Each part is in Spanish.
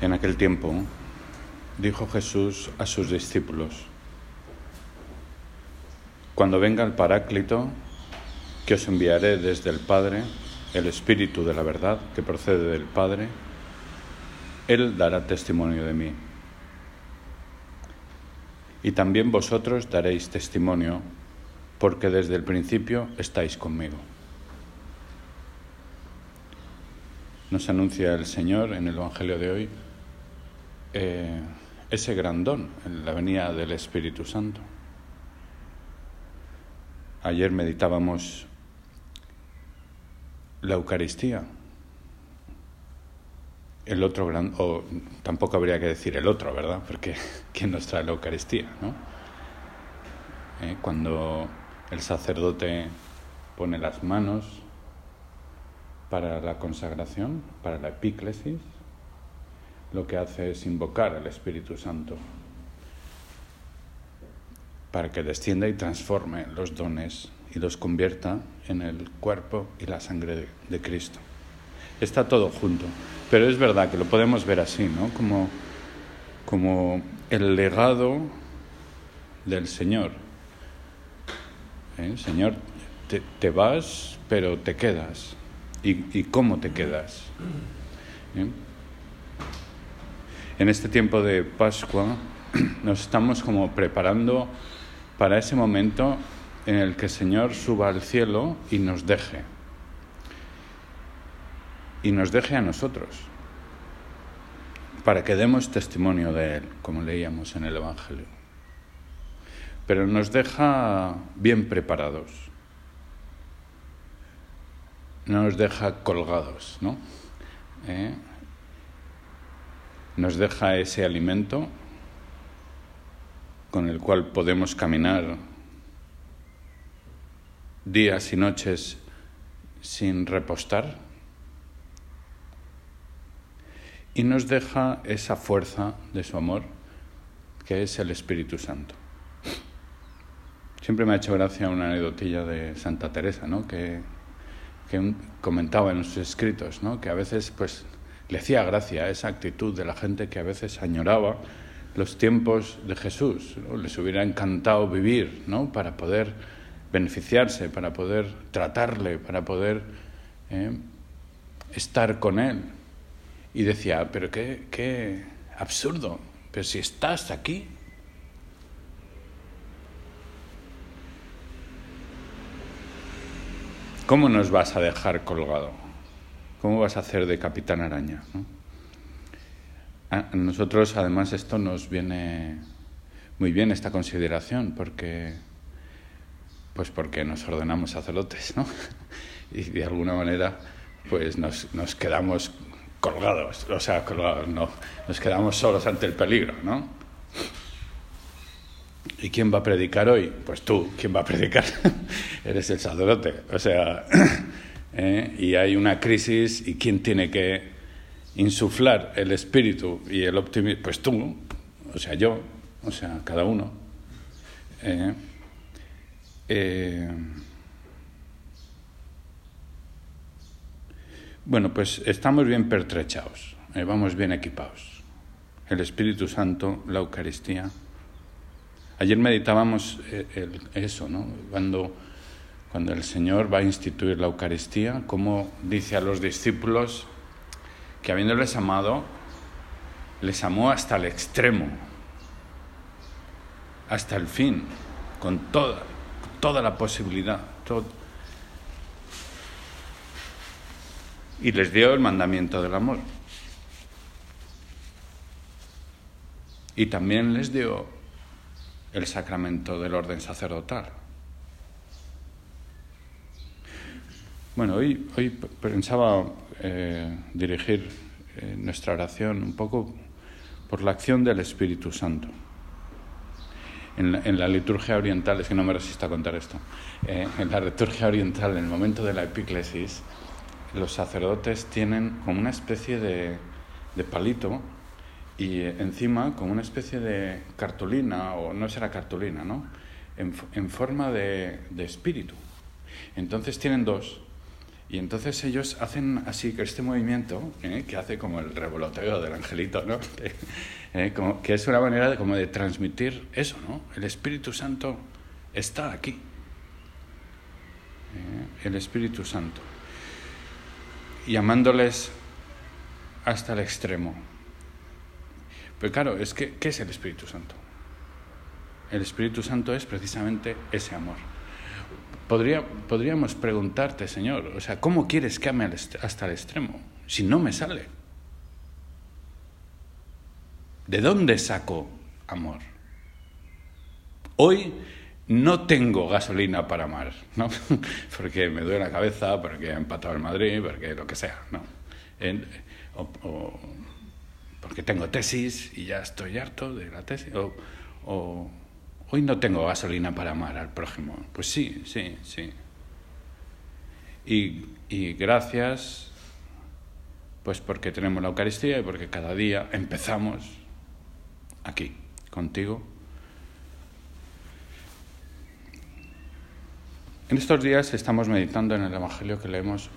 En aquel tiempo dijo Jesús a sus discípulos, Cuando venga el Paráclito, que os enviaré desde el Padre, el Espíritu de la verdad que procede del Padre, Él dará testimonio de mí. Y también vosotros daréis testimonio, porque desde el principio estáis conmigo. Nos anuncia el Señor en el Evangelio de hoy eh, ese gran don en la venida del Espíritu Santo. Ayer meditábamos la Eucaristía. El otro gran, o tampoco habría que decir el otro, ¿verdad? Porque ¿quién nos trae la Eucaristía? ¿no? Eh, cuando el sacerdote pone las manos para la consagración, para la epíclesis, lo que hace es invocar al Espíritu Santo para que descienda y transforme los dones y los convierta en el cuerpo y la sangre de, Cristo. Está todo junto, pero es verdad que lo podemos ver así, ¿no? Como, como el legado del Señor. ¿Eh? Señor, te, vas, pero te quedas. ¿Y, y cómo te quedas? ¿Eh? En este tiempo de Pascua nos estamos como preparando para ese momento en el que el Señor suba al cielo y nos deje. Y nos deje a nosotros, para que demos testimonio de Él, como leíamos en el Evangelio. Pero nos deja bien preparados, no nos deja colgados, ¿no? ¿Eh? Nos deja ese alimento con el cual podemos caminar días y noches sin repostar y nos deja esa fuerza de su amor que es el Espíritu Santo. Siempre me ha hecho gracia una anecdotilla de Santa Teresa, ¿no? que, que comentaba en sus escritos, ¿no? que a veces pues le hacía gracia esa actitud de la gente que a veces añoraba los tiempos de Jesús. Les hubiera encantado vivir ¿no? para poder beneficiarse, para poder tratarle, para poder eh, estar con Él. Y decía, pero qué, qué absurdo, pero si estás aquí. ¿Cómo nos vas a dejar colgado? ¿Cómo vas a hacer de capitán araña? A nosotros, además, esto nos viene muy bien esta consideración, porque, pues porque nos ordenamos sacerdotes, ¿no? Y de alguna manera, pues nos, nos quedamos colgados, o sea, colgados, no, nos quedamos solos ante el peligro, ¿no? ¿Y quién va a predicar hoy? Pues tú, ¿quién va a predicar? Eres el sacerdote, o sea, ¿eh? y hay una crisis y quién tiene que insuflar el espíritu y el optimismo, pues tú, o sea, yo, o sea, cada uno. ¿eh? Eh, bueno, pues estamos bien pertrechados, vamos bien equipados. El Espíritu Santo, la Eucaristía. Ayer meditábamos eso, ¿no? Cuando cuando el Señor va a instituir la Eucaristía, como dice a los discípulos que habiéndoles amado, les amó hasta el extremo, hasta el fin, con toda, toda la posibilidad. Todo. Y les dio el mandamiento del amor. Y también les dio el sacramento del orden sacerdotal. Bueno, hoy, hoy pensaba eh, dirigir eh, nuestra oración un poco por la acción del Espíritu Santo. En la, liturgia oriental, es que no me resisto a contar esto, eh, en la liturgia oriental, en el momento de la epíclesis, los sacerdotes tienen como una especie de, palito y encima como una especie de cartulina, o no será cartulina, ¿no? En, forma de, de espíritu. Entonces tienen dos, Y entonces ellos hacen así que este movimiento, ¿eh? que hace como el revoloteo del angelito, ¿no? ¿Eh? que es una manera de, como de transmitir eso, ¿no? El Espíritu Santo está aquí. ¿Eh? El Espíritu Santo. Y amándoles hasta el extremo. Pero claro, es que, ¿qué es el Espíritu Santo? El Espíritu Santo es precisamente ese amor. Podría, podríamos preguntarte, Señor, o sea, ¿cómo quieres que ame hasta el extremo? Si no me sale. ¿De dónde saco amor? Hoy no tengo gasolina para amar, ¿no? porque me duele la cabeza, porque he empatado el Madrid, porque lo que sea, ¿no? o, porque tengo tesis y ya estoy harto de la tesis, o hoy no tengo gasolina para amar al prójimo. Pues sí, sí, sí. Y, y gracias, pues porque tenemos la Eucaristía y porque cada día empezamos aquí, contigo. En estos días estamos meditando en el Evangelio que leemos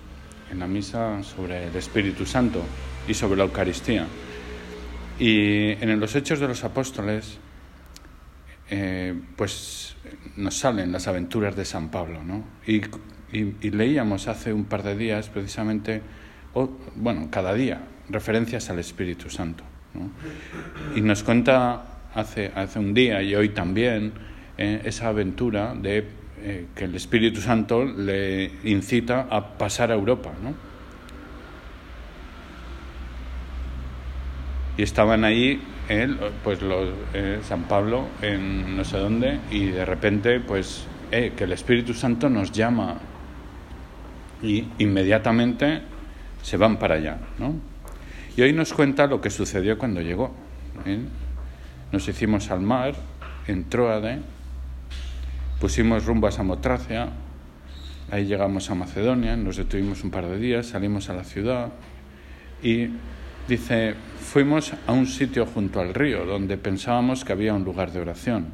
en la misa sobre el Espíritu Santo y sobre la Eucaristía. Y en los Hechos de los Apóstoles eh, pues nos salen las aventuras de San Pablo, ¿no? Y, leíamos hace un par de días precisamente, bueno, cada día, referencias al Espíritu Santo, ¿no? Y nos cuenta hace, hace un día y hoy también eh, esa aventura de eh, que el Espíritu Santo le incita a pasar a Europa, ¿no? Y estaban ahí él, pues lo, eh, San Pablo en no sé dónde y de repente pues eh, que el Espíritu Santo nos llama y inmediatamente se van para allá, ¿no? Y hoy nos cuenta lo que sucedió cuando llegó. ¿eh? Nos hicimos al mar en Troade, pusimos rumbo a Samotracia, ahí llegamos a Macedonia, nos detuvimos un par de días, salimos a la ciudad y Dice, fuimos a un sitio junto al río donde pensábamos que había un lugar de oración.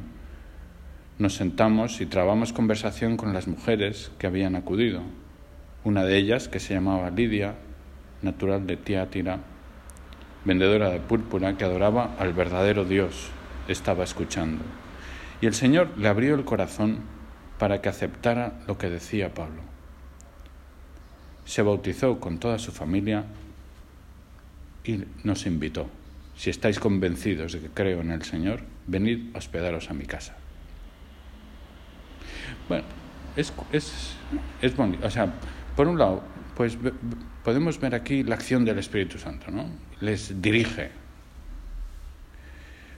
Nos sentamos y trabamos conversación con las mujeres que habían acudido. Una de ellas, que se llamaba Lidia, natural de Tiátira, vendedora de púrpura que adoraba al verdadero Dios, estaba escuchando. Y el Señor le abrió el corazón para que aceptara lo que decía Pablo. Se bautizó con toda su familia y nos invitó. Si estáis convencidos de que creo en el Señor, venid a hospedaros a mi casa. Bueno, es, es, es bonito. O sea, por un lado, pues podemos ver aquí la acción del Espíritu Santo, ¿no? Les dirige.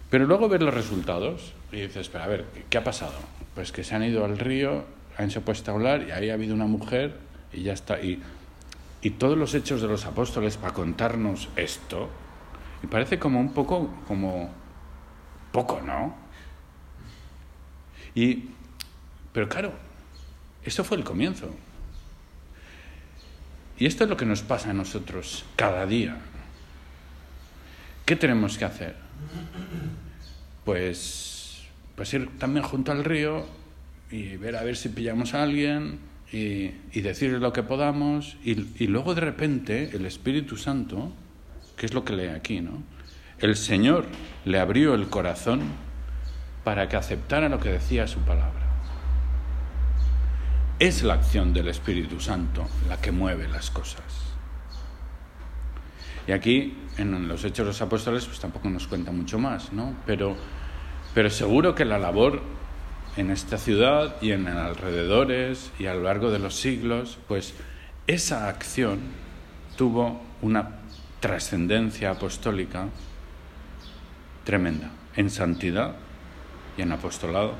Pero luego ver los resultados y dices, pero a ver, ¿qué ha pasado? Pues que se han ido al río, han se puesto a hablar y ahí ha habido una mujer y ya está. Y todos los hechos de los apóstoles para contarnos esto, y parece como un poco, como poco, ¿no? Y, pero claro, esto fue el comienzo. Y esto es lo que nos pasa a nosotros cada día. ¿Qué tenemos que hacer? Pues, pues ir también junto al río y ver a ver si pillamos a alguien y, y decirle lo que podamos, y, y, luego de repente el Espíritu Santo, que es lo que lee aquí, ¿no? El Señor le abrió el corazón para que aceptara lo que decía su palabra. Es la acción del Espíritu Santo la que mueve las cosas. Y aquí, en los Hechos de los Apóstoles, pues tampoco nos cuenta mucho más, ¿no? Pero, pero seguro que la labor en esta ciudad y en alrededores y a lo largo de los siglos, pues esa acción tuvo una trascendencia apostólica tremenda en santidad y en apostolado.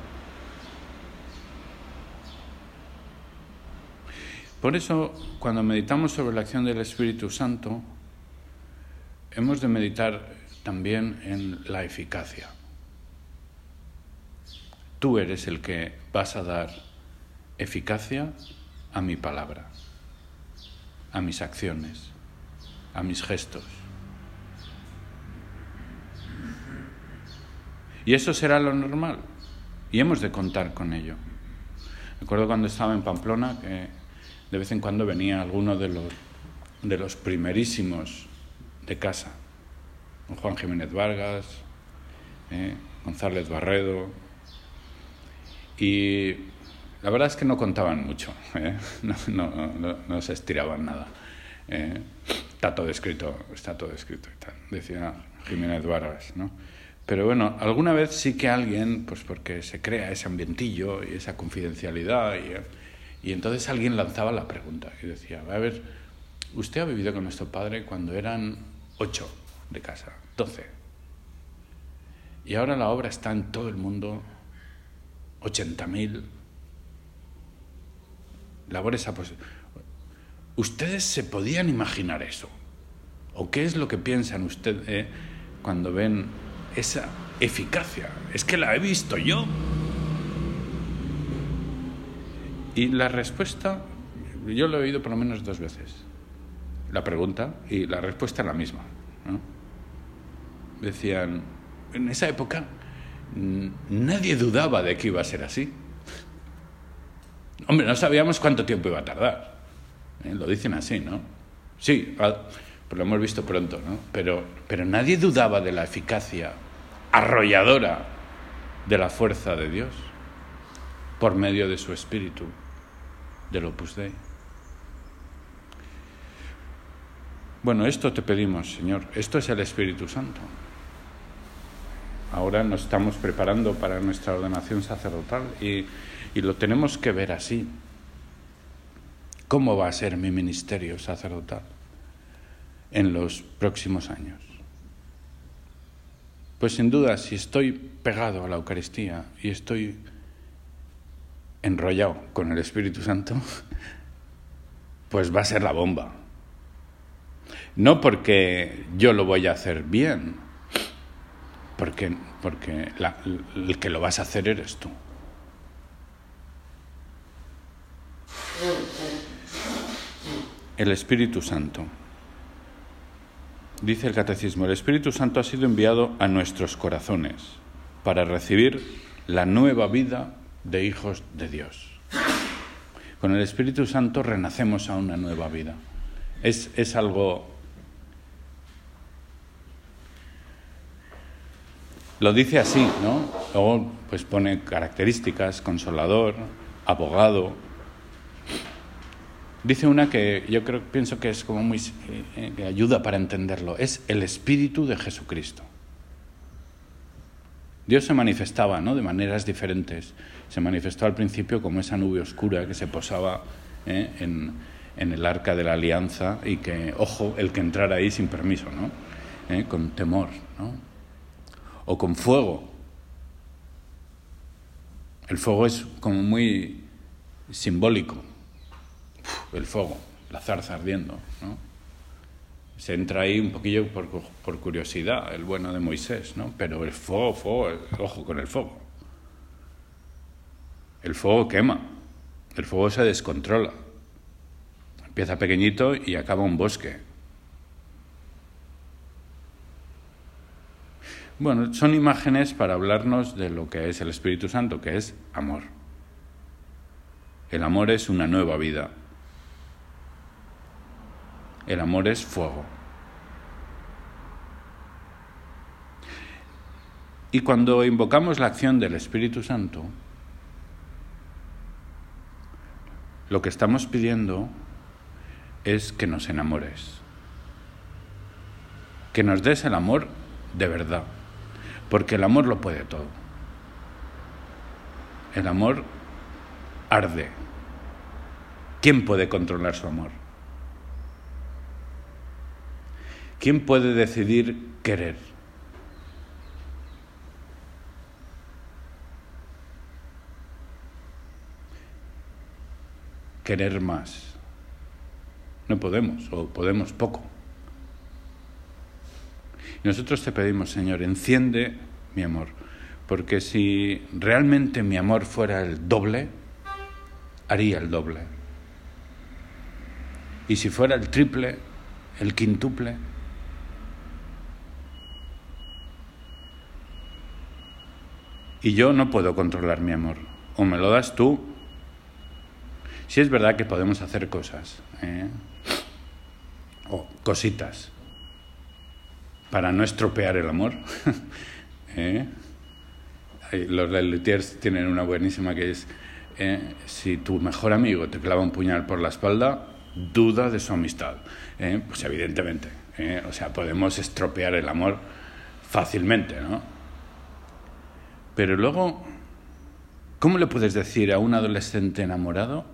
Por eso, cuando meditamos sobre la acción del Espíritu Santo, hemos de meditar también en la eficacia. Tú eres el que vas a dar eficacia a mi palabra, a mis acciones, a mis gestos. Y eso será lo normal. Y hemos de contar con ello. Recuerdo cuando estaba en Pamplona que de vez en cuando venía alguno de los, de los primerísimos de casa, Juan Jiménez Vargas, eh, González Barredo, y la verdad es que no contaban mucho, ¿eh? no, se estiraban nada. ¿eh? está todo escrito, está todo escrito y tal, decía Jiménez Vargas, ¿no? Pero bueno, alguna vez sí que alguien, pues porque se crea ese ambientillo y esa confidencialidad, y, y entonces alguien lanzaba la pregunta y decía, a ver, usted ha vivido con nuestro padre cuando eran ocho de casa, doce, y ahora la obra está en todo el mundo, ochenta mil labores a ¿Ustedes se podían imaginar eso? ¿O qué es lo que piensan ustedes eh, cuando ven esa eficacia? Es que la he visto yo. Y la respuesta, yo lo he oído por lo menos dos veces. La pregunta y la respuesta es la misma. Decían, en esa época nadie dudaba de que iba a ser así. Hombre, no sabíamos cuánto tiempo iba a tardar. ¿eh? Lo dicen así, ¿no? Sí, pues lo hemos visto pronto, ¿no? Pero, pero nadie dudaba de la eficacia arrolladora de la fuerza de Dios por medio de su espíritu, del Opus Dei. Bueno, esto te pedimos, Señor. Esto es el Espíritu Santo. Ahora nos estamos preparando para nuestra ordenación sacerdotal y y lo tenemos que ver así. ¿Cómo va a ser mi ministerio sacerdotal en los próximos años? Pues sin duda, si estoy pegado a la Eucaristía y estoy enrollado con el Espíritu Santo, pues va a ser la bomba. No porque yo lo voy a hacer bien, porque, porque el que lo vas a hacer eres tú. El Espíritu Santo. Dice el Catecismo, el Espíritu Santo ha sido enviado a nuestros corazones para recibir la nueva vida de hijos de Dios. Con el Espíritu Santo renacemos a una nueva vida. Es, es algo... Lo dice así, ¿no? Luego pues pone características, consolador, abogado, Dice una que yo creo, pienso que es como muy eh, que ayuda para entenderlo. Es el espíritu de Jesucristo. Dios se manifestaba, ¿no? De maneras diferentes. Se manifestó al principio como esa nube oscura que se posaba ¿eh? en, el arca de la alianza y que, ojo, el que entrara ahí sin permiso, ¿no? ¿Eh? Con temor, ¿no? O con fuego. El fuego es como muy simbólico, el fuego, la zarza ardiendo. ¿no? Se entra ahí un poquillo por, por, curiosidad, el bueno de Moisés, ¿no? pero el fuego, fuego, ojo con el fuego. El fuego quema, el fuego se descontrola. Empieza pequeñito y acaba un bosque. Bueno, son imágenes para hablarnos de lo que es el Espíritu Santo, que es amor. El amor es una nueva vida. El amor es fuego. Y cuando invocamos la acción del Espíritu Santo, lo que estamos pidiendo es que nos enamores, que nos des el amor de verdad, porque el amor lo puede todo. El amor arde. ¿Quién puede controlar su amor? ¿Quién puede decidir querer? Querer más. No podemos, o podemos poco. Nosotros te pedimos, Señor, enciende mi amor, porque si realmente mi amor fuera el doble, haría el doble. Y si fuera el triple, el quintuple, Y yo no puedo controlar mi amor. O me lo das tú Si es verdad que podemos hacer cosas, ¿eh? o cositas, para no estropear el amor. ¿eh? Los Lelutiers tienen una buenísima que es, ¿eh? si tu mejor amigo te clava un puñal por la espalda, duda de su amistad. ¿eh? Pues evidentemente, ¿eh? o sea, podemos estropear el amor fácilmente, ¿no? Pero luego, ¿cómo le puedes decir a un adolescente enamorado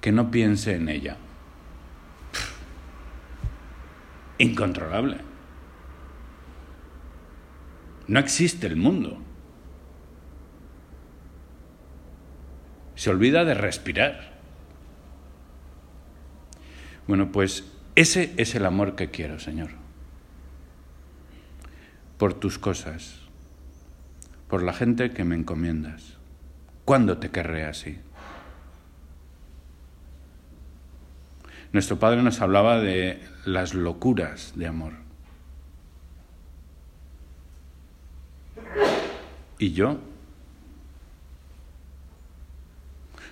que no piense en ella? Incontrolable. No existe el mundo. Se olvida de respirar. Bueno, pues ese es el amor que quiero, Señor. Por tus cosas, por la gente que me encomiendas. ¿Cuándo te querré así? Nuestro Padre nos hablaba de las locuras de amor. ¿Y yo?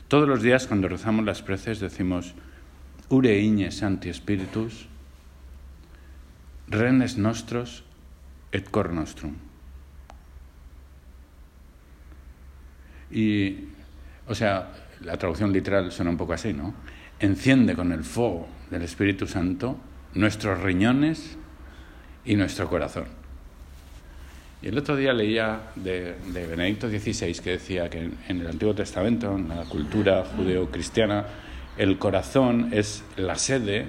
Todos los días cuando rezamos las preces decimos, Ure igne santi spiritus, renes nostros et cor nostrum. Y, o sea, la traducción literal suena un poco así, ¿no? Enciende con el fuego del Espíritu Santo nuestros riñones y nuestro corazón. Y el otro día leía de, Benedicto XVI que decía que en, el Antiguo Testamento, en la cultura judeo-cristiana, el corazón es la sede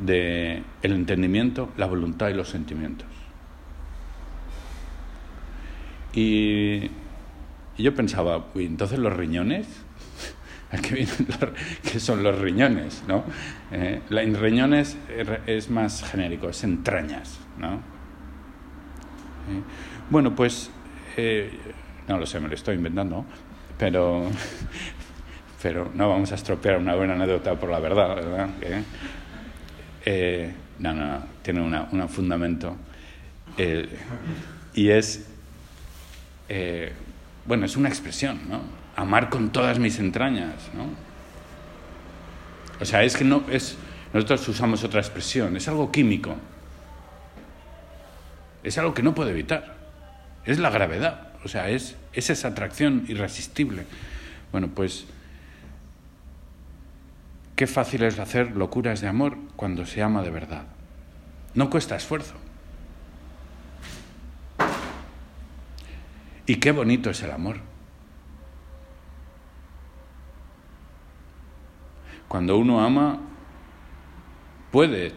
del entendimiento, la voluntad y los sentimientos. Y, yo pensaba, entonces los riñones, ¿qué son los riñones? ¿no? Eh, la, riñones es más genérico, es entrañas. ¿no? Eh, bueno, pues, eh, no lo sé, me lo estoy inventando, pero, pero no vamos a estropear una buena anécdota por la verdad, ¿verdad? no, no, no, tiene un fundamento. y es, bueno, es una expresión, ¿no? Amar con todas mis entrañas, ¿no? O sea, es que no es. Nosotros usamos otra expresión, es algo químico. Es algo que no puedo evitar. Es la gravedad. O sea, es, es esa atracción irresistible. Bueno, pues. Qué fácil es hacer locuras de amor cuando se ama de verdad. No cuesta esfuerzo. Y qué bonito es el amor. Cuando uno ama, puede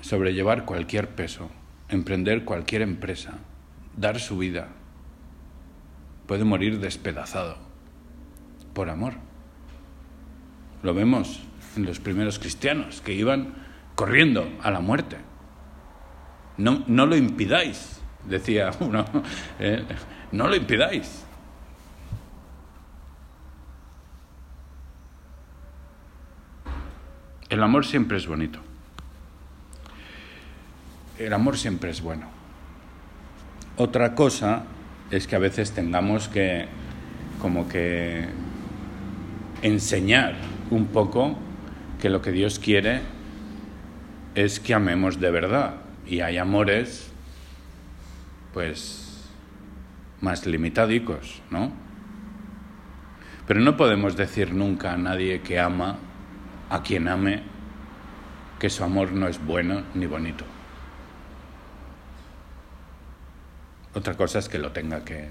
sobrellevar cualquier peso, emprender cualquier empresa, dar su vida. Puede morir despedazado por amor. Lo vemos en los primeros cristianos que iban corriendo a la muerte. No, no lo impidáis, decía uno, ¿eh? no lo impidáis. El amor siempre es bonito. El amor siempre es bueno. Otra cosa es que a veces tengamos que como que enseñar un poco que lo que Dios quiere es que amemos de verdad. Y hay amores, pues, más limitadicos, ¿no? Pero no podemos decir nunca a nadie que ama a quien ame que su amor no es bueno ni bonito. Otra cosa es que lo tenga que...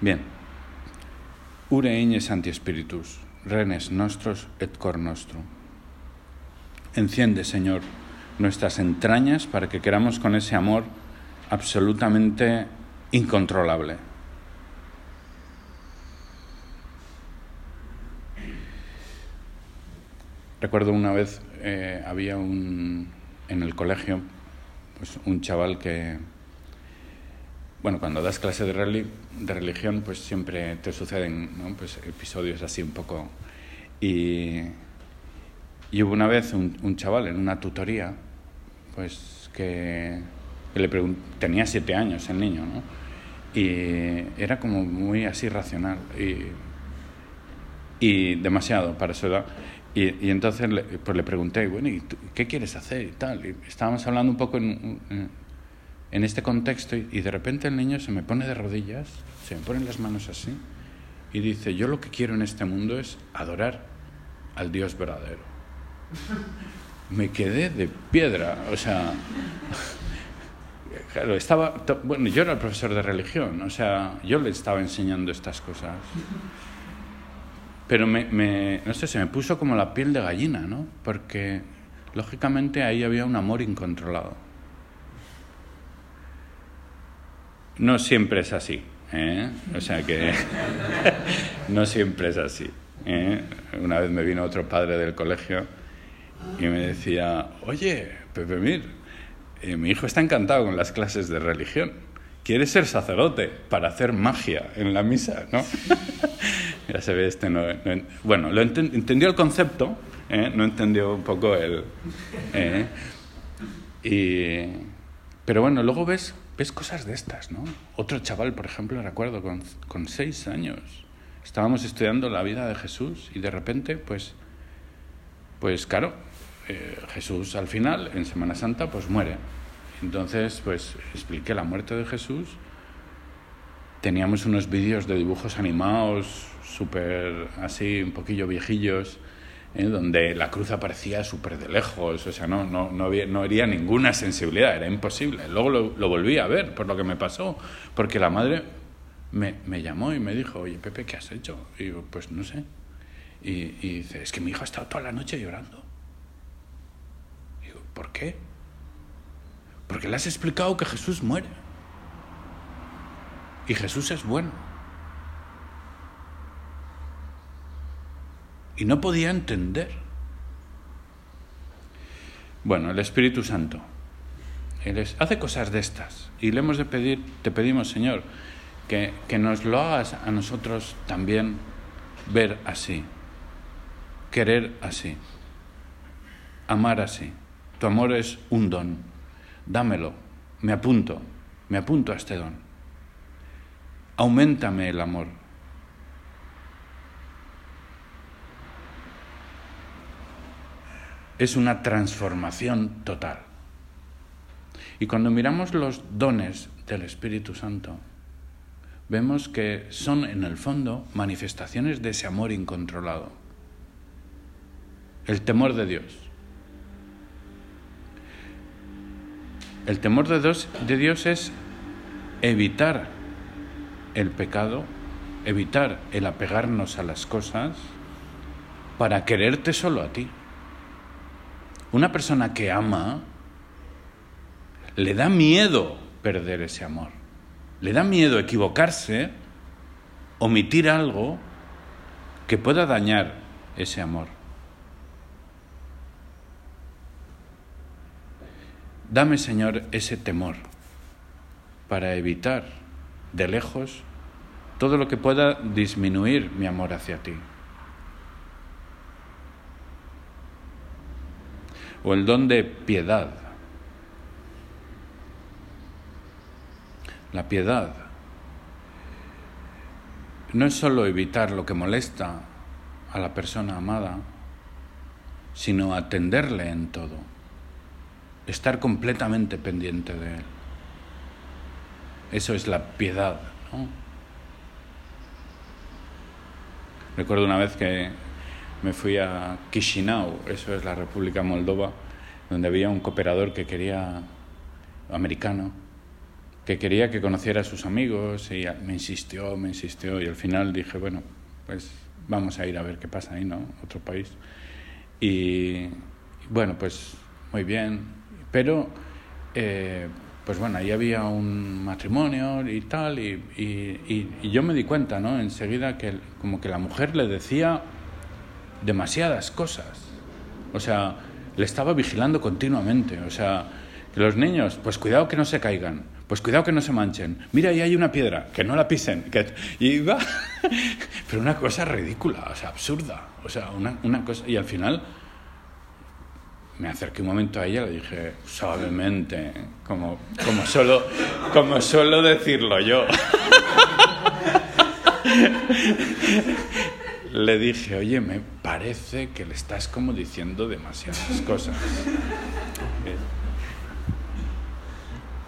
Bien. Ure igne santi spiritus, renes nostros et cor nostrum. Enciende, Señor, nuestras entrañas para que queramos con ese amor absolutamente incontrolable Recuerdo una vez eh, había un en el colegio pues un chaval que bueno cuando das clase de, de religión pues siempre te suceden pues episodios así un poco y, hubo una vez un, chaval en una tutoría pues que le tenía siete años el niño, ¿no? Y era como muy así racional y, y demasiado para su edad. Y, entonces le, pues le pregunté, bueno, ¿y qué quieres hacer y tal? Estábamos hablando un poco en, en este contexto y, y de repente el niño se me pone de rodillas, se me ponen las manos así y dice, yo lo que quiero en este mundo es adorar al Dios verdadero. Me quedé de piedra, o sea, claro, estaba, bueno, yo era el profesor de religión, o sea, yo le estaba enseñando estas cosas. Pero me, me, no sé, se me puso como la piel de gallina, ¿no? Porque lógicamente ahí había un amor incontrolado. No siempre es así, ¿eh? O sea que no siempre es así. ¿eh? Una vez me vino otro padre del colegio y me decía, oye, Pepe Mir, eh, mi hijo está encantado con las clases de religión. Quiere ser sacerdote para hacer magia en la misa, ¿no? ya se ve, este no, bueno, lo entendió el concepto, ¿eh? no entendió un poco el... ¿eh? Y, pero bueno, luego ves, ves cosas de estas, ¿no? Otro chaval, por ejemplo, recuerdo, con, con seis años, estábamos estudiando la vida de Jesús y de repente, pues, pues claro, eh, Jesús al final, en Semana Santa, pues muere. Entonces, pues expliqué la muerte de Jesús. Teníamos unos vídeos de dibujos animados, súper así, un poquillo viejillos, ¿eh? donde la cruz aparecía súper de lejos, o sea, no, no, no, había, no había ninguna sensibilidad, era imposible. Luego lo, lo, volví a ver por lo que me pasó, porque la madre me, me, llamó y me dijo, oye, Pepe, ¿qué has hecho? Y digo, pues no sé. Y, y dice, es que mi hijo ha estado toda la noche llorando. ¿Por qué? Porque le has explicado que Jesús muere. Y Jesús es bueno. Y no podía entender. Bueno, el Espíritu Santo. Él hace cosas de estas. Y le hemos de pedir, te pedimos, Señor, que, que nos lo hagas a nosotros también ver así, querer así, amar así. Tu amor es un don. Dámelo. Me apunto. Me apunto a este don. Aumentame el amor. Es una transformación total. Y cuando miramos los dones del Espíritu Santo, vemos que son en el fondo manifestaciones de ese amor incontrolado. El temor de Dios El temor de Dios, es evitar el pecado, evitar el apegarnos a las cosas para quererte solo a ti. Una persona que ama le da miedo perder ese amor. Le da miedo equivocarse, omitir algo que pueda dañar ese amor. Dame, Señor, ese temor para evitar de lejos todo lo que pueda disminuir mi amor hacia ti. O el don de piedad. La piedad no es solo evitar lo que molesta a la persona amada, sino atenderle en todo estar completamente pendiente de Él. Eso es la piedad. ¿no? Recuerdo una vez que me fui a Chisinau, eso es la República Moldova, donde había un cooperador que quería, americano, que quería que conociera a sus amigos y me insistió, me insistió y al final dije, bueno, pues vamos a ir a ver qué pasa ahí, ¿no? Otro país. Y bueno, pues muy bien, pero, eh, pues bueno, ahí había un matrimonio y tal, y, y, y, yo me di cuenta, ¿no? Enseguida que como que la mujer le decía demasiadas cosas. O sea, le estaba vigilando continuamente. O sea, los niños, pues cuidado que no se caigan, pues cuidado que no se manchen. Mira, ahí hay una piedra, que no la pisen. Que... Y va. Pero una cosa ridícula, o sea, absurda. O sea, una, una cosa. Y al final me acerqué un momento a ella y le dije suavemente, como, como, solo, como suelo decirlo yo. le dije, oye, me parece que le estás como diciendo demasiadas cosas.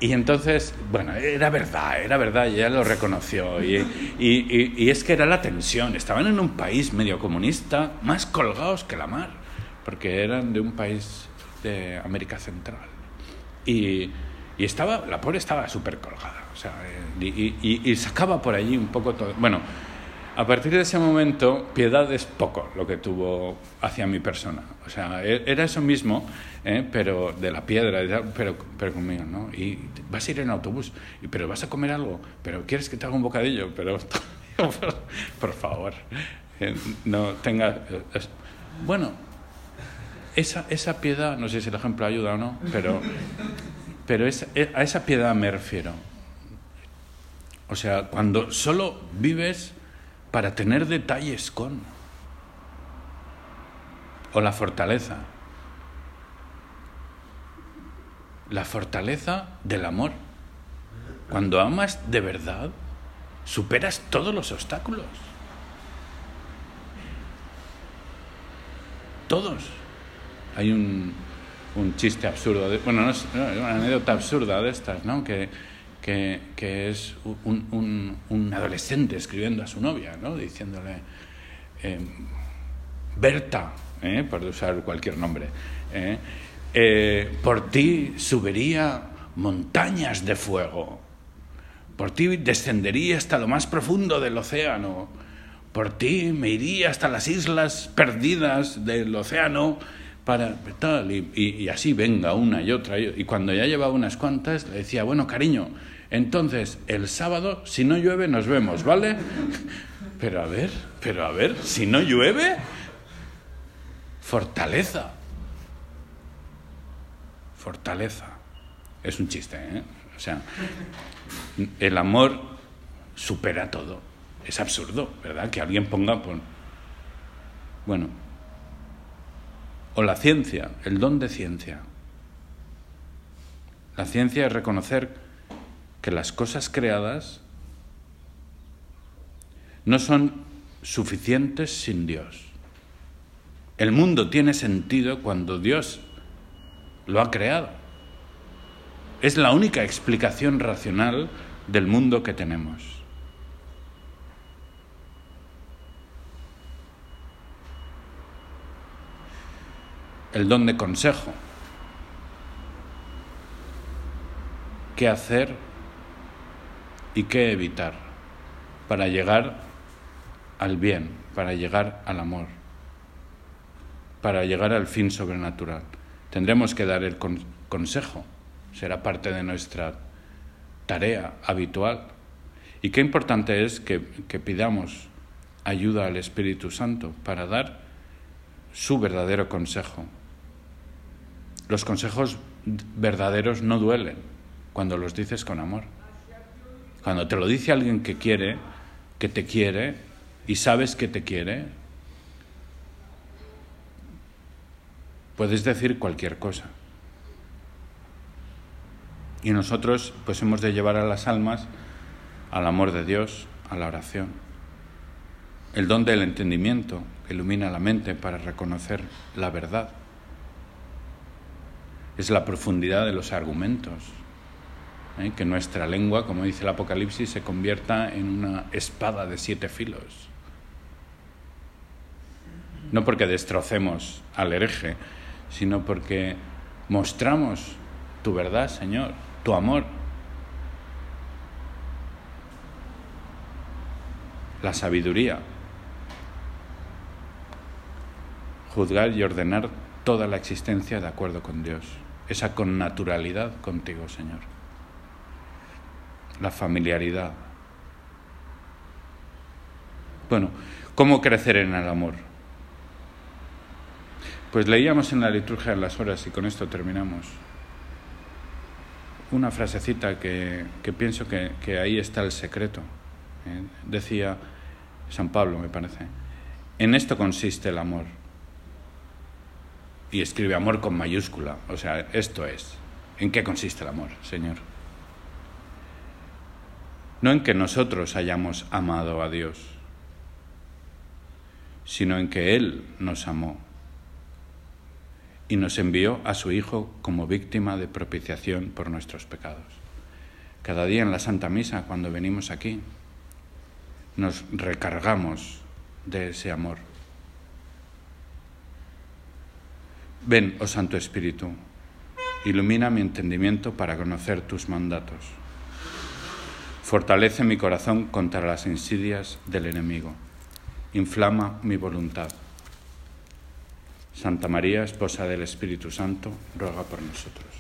Y entonces, bueno, era verdad, era verdad, y ella lo reconoció. Y, y, y, es que era la tensión. Estaban en un país medio comunista, más colgados que la mar, porque eran de un país de América Central. Y, y estaba, la pobre estaba súper colgada. O sea, y, sacaba por allí un poco todo. Bueno, a partir de ese momento, piedad es poco lo que tuvo hacia mi persona. O sea, e, era eso mismo, ¿eh? pero de la piedra, pero, pero conmigo, ¿no? Y vas a ir en autobús, pero vas a comer algo, pero quieres que te haga un bocadillo, pero por favor, eh, no tenga... Bueno, esa, esa piedad, no sé si el ejemplo ayuda o no, pero, pero e, a esa piedad me refiero. O sea, cuando solo vives para tener detalles con. O la fortaleza. La fortaleza del amor. Cuando amas de verdad, superas todos los obstáculos. Todos. Hay un, un chiste absurdo, de, bueno, no es una anécdota absurda de estas, ¿no? Que, que, que es un, un, un, adolescente escribiendo a su novia, ¿no? diciéndole, eh, Berta, ¿eh? por usar cualquier nombre, ¿eh? eh, por ti subiría montañas de fuego, por ti descendería hasta lo más profundo del océano, por ti me iría hasta las islas perdidas del océano, tal, y, y, y, así venga una y otra. Y cuando ya llevaba unas cuantas, le decía, bueno, cariño, entonces el sábado, si no llueve, nos vemos, ¿vale? Pero a ver, pero a ver, si no llueve, fortaleza. Fortaleza. Es un chiste, ¿eh? O sea, el amor supera todo. Es absurdo, ¿verdad? Que alguien ponga... Por... Bueno, o la ciencia, el don de ciencia. La ciencia es reconocer que las cosas creadas no son suficientes sin Dios. El mundo tiene sentido cuando Dios lo ha creado. Es la única explicación racional del mundo que tenemos. El don de consejo. ¿Qué hacer y qué evitar para llegar al bien, para llegar al amor, para llegar al fin sobrenatural. Tendremos que dar el consejo, será parte de nuestra tarea habitual. Y qué importante es que, pidamos ayuda al Espíritu Santo para dar su verdadero consejo. Los consejos verdaderos no duelen cuando los dices con amor. Cuando te lo dice alguien que quiere, que te quiere y sabes que te quiere, puedes decir cualquier cosa. Y nosotros pues hemos de llevar a las almas al amor de Dios, a la oración. El don del entendimiento que ilumina la mente para reconocer la verdad. Es la profundidad de los argumentos, ¿eh? que nuestra lengua, como dice el Apocalipsis, se convierta en una espada de siete filos. No porque destrocemos al hereje, sino porque mostramos tu verdad, Señor, tu amor. La sabiduría. Juzgar y ordenar toda la existencia de acuerdo con Dios. Esa con naturalidad contigo, Señor la familiaridad. Bueno, ¿cómo crecer en el amor? Pues leíamos en la liturgia de las horas y con esto terminamos. Una frasecita que, que pienso que, que, ahí está el secreto. ¿eh? Decía San Pablo, me parece. En esto consiste el amor. Y escribe amor con mayúscula. O sea, esto es. ¿En qué consiste el amor, Señor? No en que nosotros hayamos amado a Dios, sino en que Él nos amó y nos envió a su Hijo como víctima de propiciación por nuestros pecados. Cada día en la Santa Misa, cuando venimos aquí, nos recargamos de ese amor. Ven, oh Santo Espíritu, ilumina mi entendimiento para conocer tus mandatos. Fortalece mi corazón contra las insidias del enemigo. Inflama mi voluntad. Santa María, esposa del Espíritu Santo, ruega por nosotros.